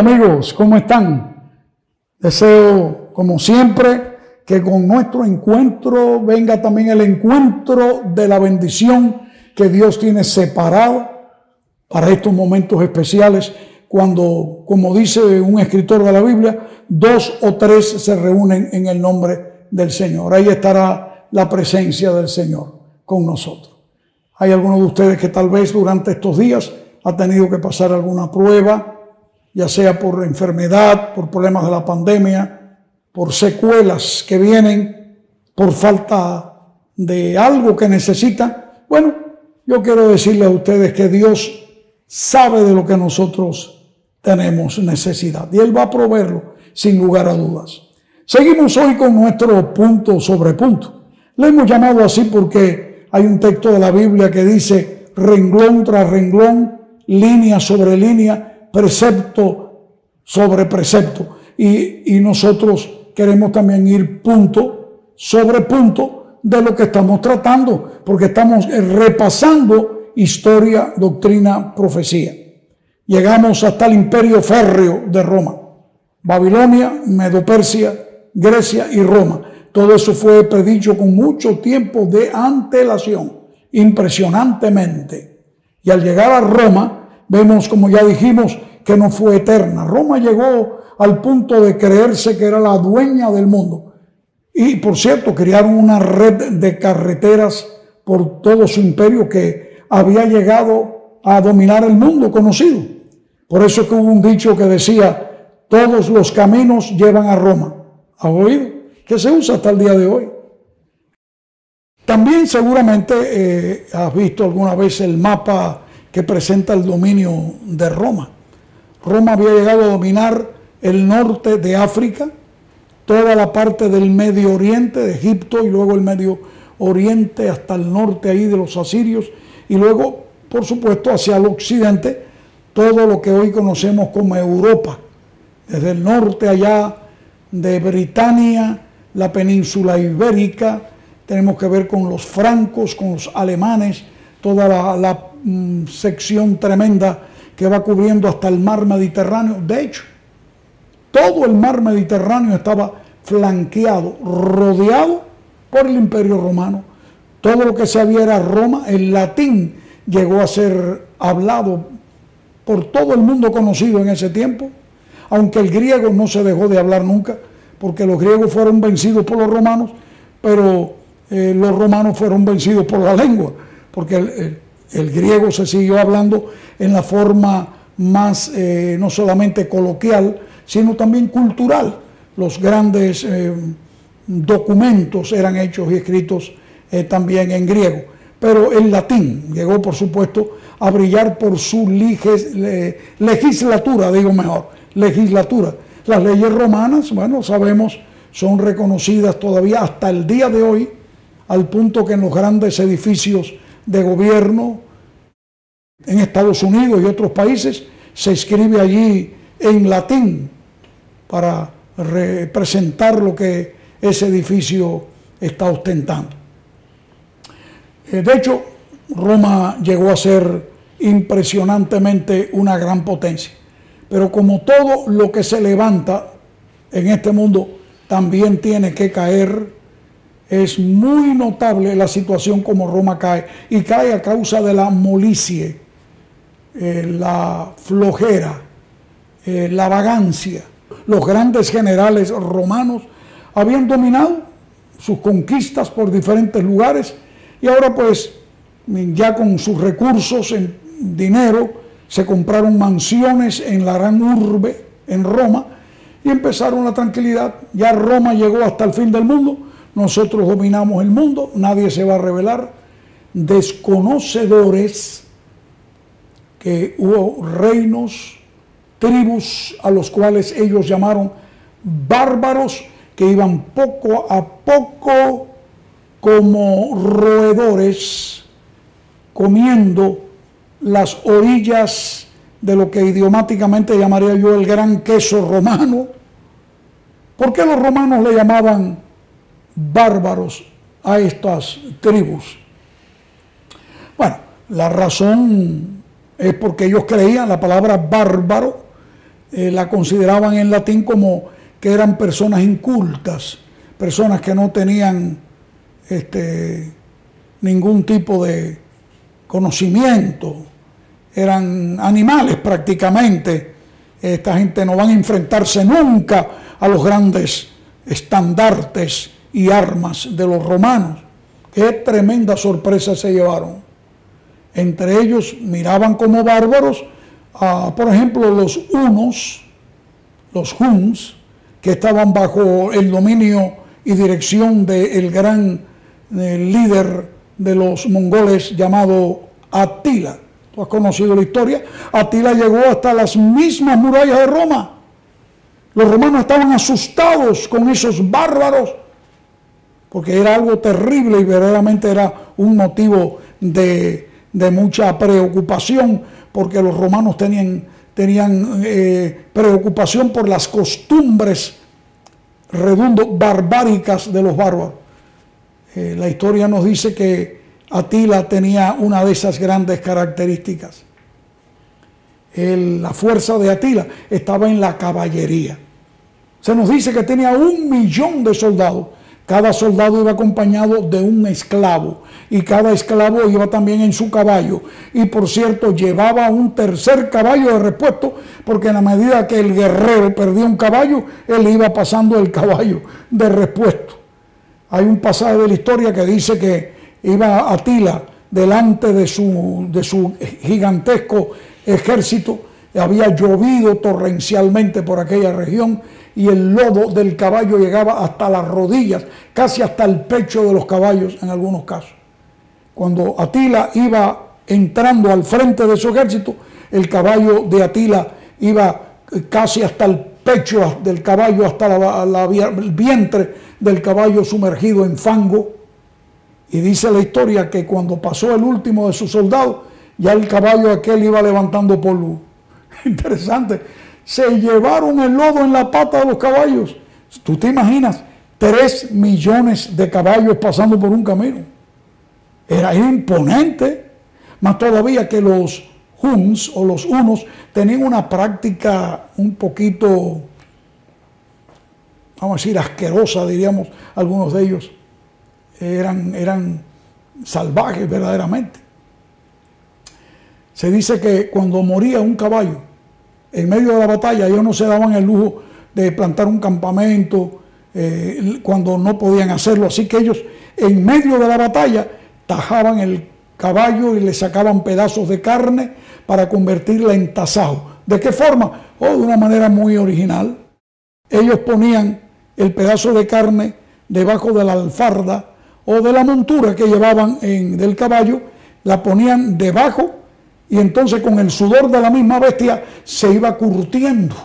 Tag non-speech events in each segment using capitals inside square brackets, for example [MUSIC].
Amigos, ¿cómo están? Deseo, como siempre, que con nuestro encuentro venga también el encuentro de la bendición que Dios tiene separado para estos momentos especiales, cuando, como dice un escritor de la Biblia, dos o tres se reúnen en el nombre del Señor. Ahí estará la presencia del Señor con nosotros. Hay algunos de ustedes que tal vez durante estos días ha tenido que pasar alguna prueba, ya sea por enfermedad, por problemas de la pandemia, por secuelas que vienen, por falta de algo que necesitan. Bueno, yo quiero decirle a ustedes que Dios sabe de lo que nosotros tenemos necesidad y Él va a proveerlo sin lugar a dudas. Seguimos hoy con nuestro punto sobre punto. Le hemos llamado así porque hay un texto de la Biblia que dice renglón tras renglón, línea sobre línea, precepto sobre precepto. Y, y nosotros queremos también ir punto sobre punto de lo que estamos tratando, porque estamos repasando historia, doctrina, profecía. Llegamos hasta el imperio férreo de Roma, Babilonia, Medo-Persia, Grecia y Roma. Todo eso fue predicho con mucho tiempo de antelación, impresionantemente. Y al llegar a Roma, Vemos, como ya dijimos, que no fue eterna. Roma llegó al punto de creerse que era la dueña del mundo. Y por cierto, crearon una red de carreteras por todo su imperio que había llegado a dominar el mundo conocido. Por eso que hubo un dicho que decía, todos los caminos llevan a Roma. ¿Ha oído? Que se usa hasta el día de hoy. También seguramente eh, has visto alguna vez el mapa que presenta el dominio de Roma. Roma había llegado a dominar el norte de África, toda la parte del Medio Oriente, de Egipto, y luego el Medio Oriente hasta el norte ahí de los asirios, y luego, por supuesto, hacia el occidente, todo lo que hoy conocemos como Europa, desde el norte allá de Britania, la península ibérica, tenemos que ver con los francos, con los alemanes, toda la, la Mm, sección tremenda que va cubriendo hasta el mar Mediterráneo. De hecho, todo el mar Mediterráneo estaba flanqueado, rodeado por el imperio romano. Todo lo que se había era Roma, el latín llegó a ser hablado por todo el mundo conocido en ese tiempo, aunque el griego no se dejó de hablar nunca, porque los griegos fueron vencidos por los romanos, pero eh, los romanos fueron vencidos por la lengua, porque el, el griego se siguió hablando en la forma más eh, no solamente coloquial, sino también cultural. Los grandes eh, documentos eran hechos y escritos eh, también en griego. Pero el latín llegó, por supuesto, a brillar por su legislatura, digo mejor, legislatura. Las leyes romanas, bueno, sabemos, son reconocidas todavía hasta el día de hoy, al punto que en los grandes edificios de gobierno en Estados Unidos y otros países, se escribe allí en latín para representar lo que ese edificio está ostentando. Eh, de hecho, Roma llegó a ser impresionantemente una gran potencia. Pero como todo lo que se levanta en este mundo también tiene que caer, es muy notable la situación como Roma cae. Y cae a causa de la molicie, eh, la flojera, eh, la vagancia. Los grandes generales romanos habían dominado sus conquistas por diferentes lugares y ahora pues ya con sus recursos en dinero se compraron mansiones en la gran urbe, en Roma, y empezaron la tranquilidad. Ya Roma llegó hasta el fin del mundo nosotros dominamos el mundo, nadie se va a revelar. Desconocedores que hubo reinos, tribus a los cuales ellos llamaron bárbaros, que iban poco a poco como roedores comiendo las orillas de lo que idiomáticamente llamaría yo el gran queso romano. ¿Por qué los romanos le llamaban bárbaros a estas tribus. Bueno, la razón es porque ellos creían la palabra bárbaro eh, la consideraban en latín como que eran personas incultas, personas que no tenían este, ningún tipo de conocimiento, eran animales prácticamente. Esta gente no van a enfrentarse nunca a los grandes estandartes y armas de los romanos. Qué tremenda sorpresa se llevaron. Entre ellos miraban como bárbaros, a, por ejemplo, los unos, los huns, que estaban bajo el dominio y dirección del gran líder de los mongoles llamado Atila. Tú has conocido la historia. Atila llegó hasta las mismas murallas de Roma. Los romanos estaban asustados con esos bárbaros porque era algo terrible y verdaderamente era un motivo de, mucha preocupación, porque los romanos tenían, tenían eh, preocupación por las costumbres redundo barbáricas de los bárbaros. Eh, la historia nos dice que Atila tenía una de esas grandes características. la fuerza de Atila estaba en la caballería. Se nos dice que tenía un millón de soldados cada soldado iba acompañado de un esclavo y cada esclavo iba también en su caballo. Y por cierto, llevaba un tercer caballo de repuesto porque en la medida que el guerrero perdía un caballo, él iba pasando el caballo de repuesto. Hay un pasaje de la historia que dice que iba Atila delante de su, de su gigantesco ejército, había llovido torrencialmente por aquella región y el lodo del caballo llegaba hasta las rodillas, casi hasta el pecho de los caballos en algunos casos. Cuando Atila iba entrando al frente de su ejército, el caballo de Atila iba casi hasta el pecho del caballo, hasta el vientre del caballo sumergido en fango. Y dice la historia que cuando pasó el último de sus soldados, ya el caballo aquel iba levantando polvo. [LAUGHS] Interesante se llevaron el lodo en la pata de los caballos. Tú te imaginas, tres millones de caballos pasando por un camino. Era imponente, más todavía que los Huns o los Unos tenían una práctica un poquito, vamos a decir, asquerosa, diríamos algunos de ellos. Eran, eran salvajes verdaderamente. Se dice que cuando moría un caballo, en medio de la batalla ellos no se daban el lujo de plantar un campamento eh, cuando no podían hacerlo. Así que ellos en medio de la batalla tajaban el caballo y le sacaban pedazos de carne para convertirla en tasajo. ¿De qué forma? Oh, de una manera muy original. Ellos ponían el pedazo de carne debajo de la alfarda o de la montura que llevaban en, del caballo, la ponían debajo y entonces con el sudor de la misma bestia se iba curtiendo,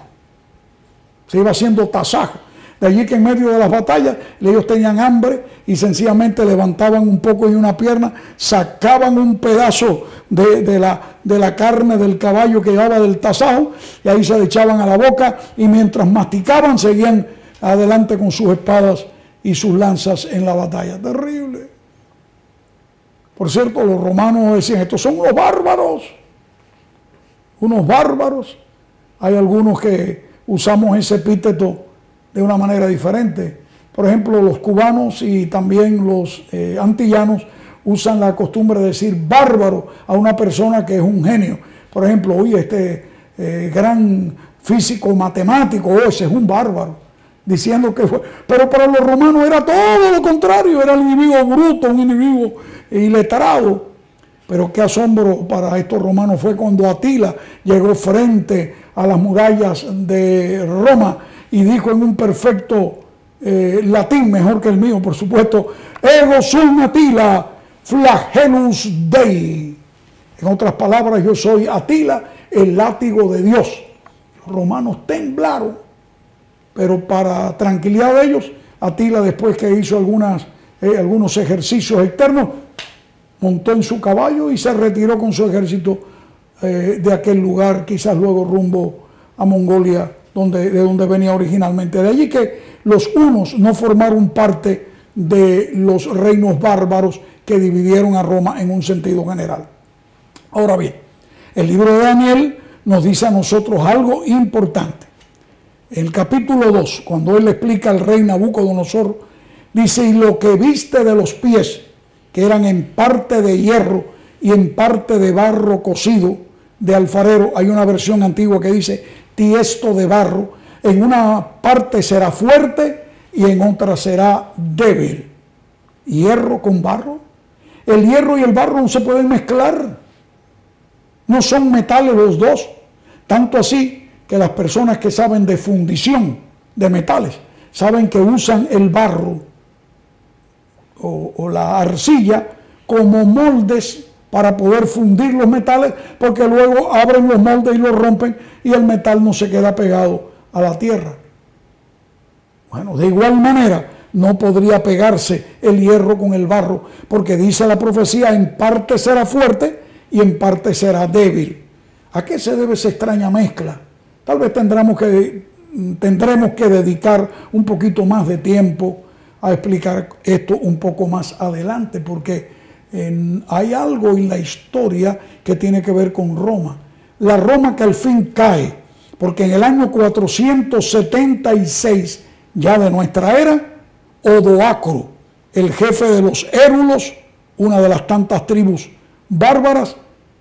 se iba haciendo tasajo. De allí que en medio de las batallas ellos tenían hambre y sencillamente levantaban un poco y una pierna, sacaban un pedazo de, la, de la, carne del caballo que llevaba del tasajo y ahí se le echaban a la boca y mientras masticaban seguían adelante con sus espadas y sus lanzas en la batalla. Terrible. Por cierto, los romanos decían, estos son unos bárbaros, unos bárbaros. Hay algunos que usamos ese epíteto de una manera diferente. Por ejemplo, los cubanos y también los eh, antillanos usan la costumbre de decir bárbaro a una persona que es un genio. Por ejemplo, oye, este eh, gran físico matemático, oh, ese es un bárbaro diciendo que fue. Pero para los romanos era todo lo contrario, era el enemigo bruto, un enemigo iletrado. Pero qué asombro para estos romanos fue cuando Atila llegó frente a las murallas de Roma y dijo en un perfecto eh, latín, mejor que el mío, por supuesto, Ego sum Atila, flagellus Dei. En otras palabras, yo soy Atila, el látigo de Dios. Los romanos temblaron pero para tranquilidad de ellos, Atila después que hizo eh, algunos ejercicios externos, montó en su caballo y se retiró con su ejército eh, de aquel lugar, quizás luego rumbo a Mongolia, donde, de donde venía originalmente. De allí que los unos no formaron parte de los reinos bárbaros que dividieron a Roma en un sentido general. Ahora bien, el libro de Daniel nos dice a nosotros algo importante. El capítulo 2, cuando él explica al rey Nabucodonosor, dice, y lo que viste de los pies, que eran en parte de hierro y en parte de barro cocido de alfarero, hay una versión antigua que dice tiesto de barro, en una parte será fuerte y en otra será débil. Hierro con barro. El hierro y el barro no se pueden mezclar. No son metales los dos. Tanto así que las personas que saben de fundición de metales saben que usan el barro o, la arcilla como moldes para poder fundir los metales, porque luego abren los moldes y los rompen y el metal no se queda pegado a la tierra. Bueno, de igual manera, no podría pegarse el hierro con el barro, porque dice la profecía, en parte será fuerte y en parte será débil. ¿A qué se debe esa extraña mezcla? Tal vez tendremos que, tendremos que dedicar un poquito más de tiempo a explicar esto un poco más adelante, porque hay algo en la historia que tiene que ver con Roma. La Roma que al fin cae, porque en el año 476 ya de nuestra era, Odoacro, el jefe de los Érulos, una de las tantas tribus bárbaras,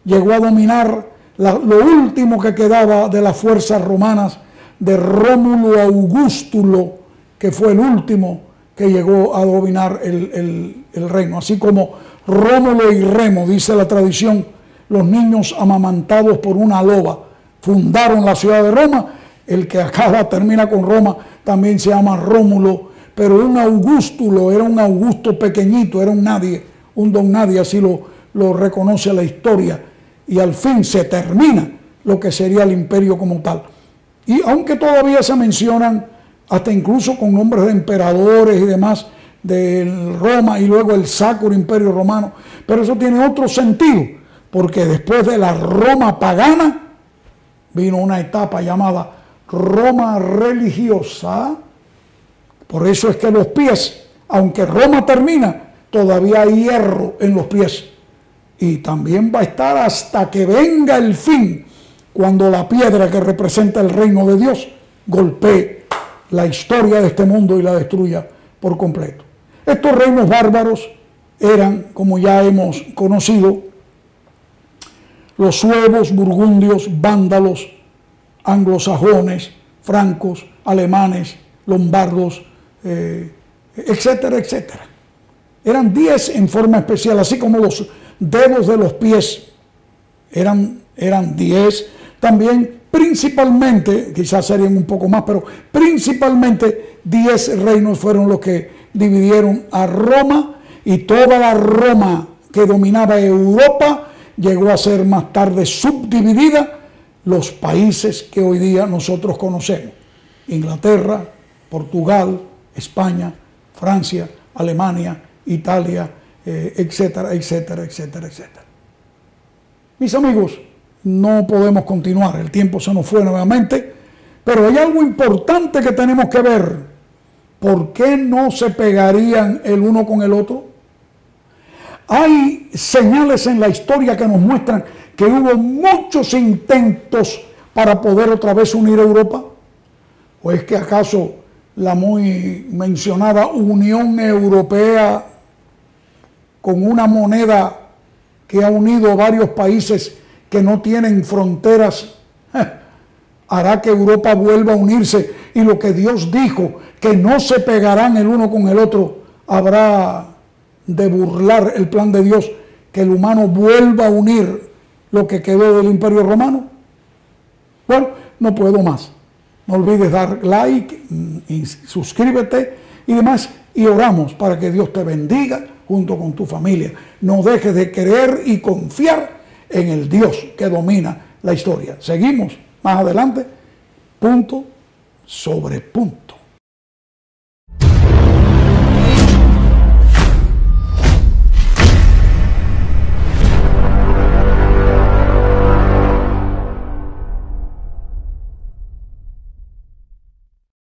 llegó a dominar lo último que quedaba de las fuerzas romanas de Rómulo Augustulo, que fue el último que llegó a dominar el, reino. Así como Rómulo y Remo, dice la tradición, los niños amamantados por una loba fundaron la ciudad de Roma. El que acaba, [LAUGHS] termina con Roma, también se llama Rómulo, pero un Augustulo era un Augusto pequeñito, era un nadie, un don nadie, así lo reconoce la historia. Y al fin se termina lo que sería el imperio como tal. Y aunque todavía se mencionan, hasta incluso con nombres de emperadores y demás, de Roma y luego el Sacro Imperio Romano, pero eso tiene otro sentido, porque después de la Roma pagana vino una etapa llamada Roma religiosa. Por eso es que los pies, aunque Roma termina, todavía hay hierro en los pies. Y también va a estar hasta que venga el fin, cuando la piedra que representa el reino de Dios golpee la historia de este mundo y la destruya por completo. Estos reinos bárbaros eran, como ya hemos conocido, los suevos, burgundios, vándalos, anglosajones, francos, alemanes, lombardos, eh, etcétera, etcétera. Eran diez en forma especial, así como los dedos de los pies eran, eran diez. También principalmente, quizás serían un poco más, pero principalmente diez reinos fueron los que dividieron a Roma y toda la Roma que dominaba Europa llegó a ser más tarde subdividida los países que hoy día nosotros conocemos. Inglaterra, Portugal, España, Francia, Alemania, Italia, eh, etcétera, etcétera, etcétera, etcétera. Mis amigos, no podemos continuar, el tiempo se nos fue nuevamente, pero hay algo importante que tenemos que ver ¿por qué no se pegarían el uno con el otro? Hay señales en la historia que nos muestran que hubo muchos intentos para poder otra vez unir Europa. ¿O es que acaso la muy mencionada Unión Europea con una moneda que ha unido varios países que no tienen fronteras [LAUGHS] hará que Europa vuelva a unirse y lo que Dios dijo que no se pegarán el uno con el otro, habrá de burlar el plan de Dios, que el humano vuelva a unir lo que quedó del imperio romano. Bueno, no puedo más. No olvides dar like y suscríbete y demás. Y oramos para que Dios te bendiga junto con tu familia. No dejes de creer y confiar en el Dios que domina la historia. Seguimos más adelante, punto sobre punto.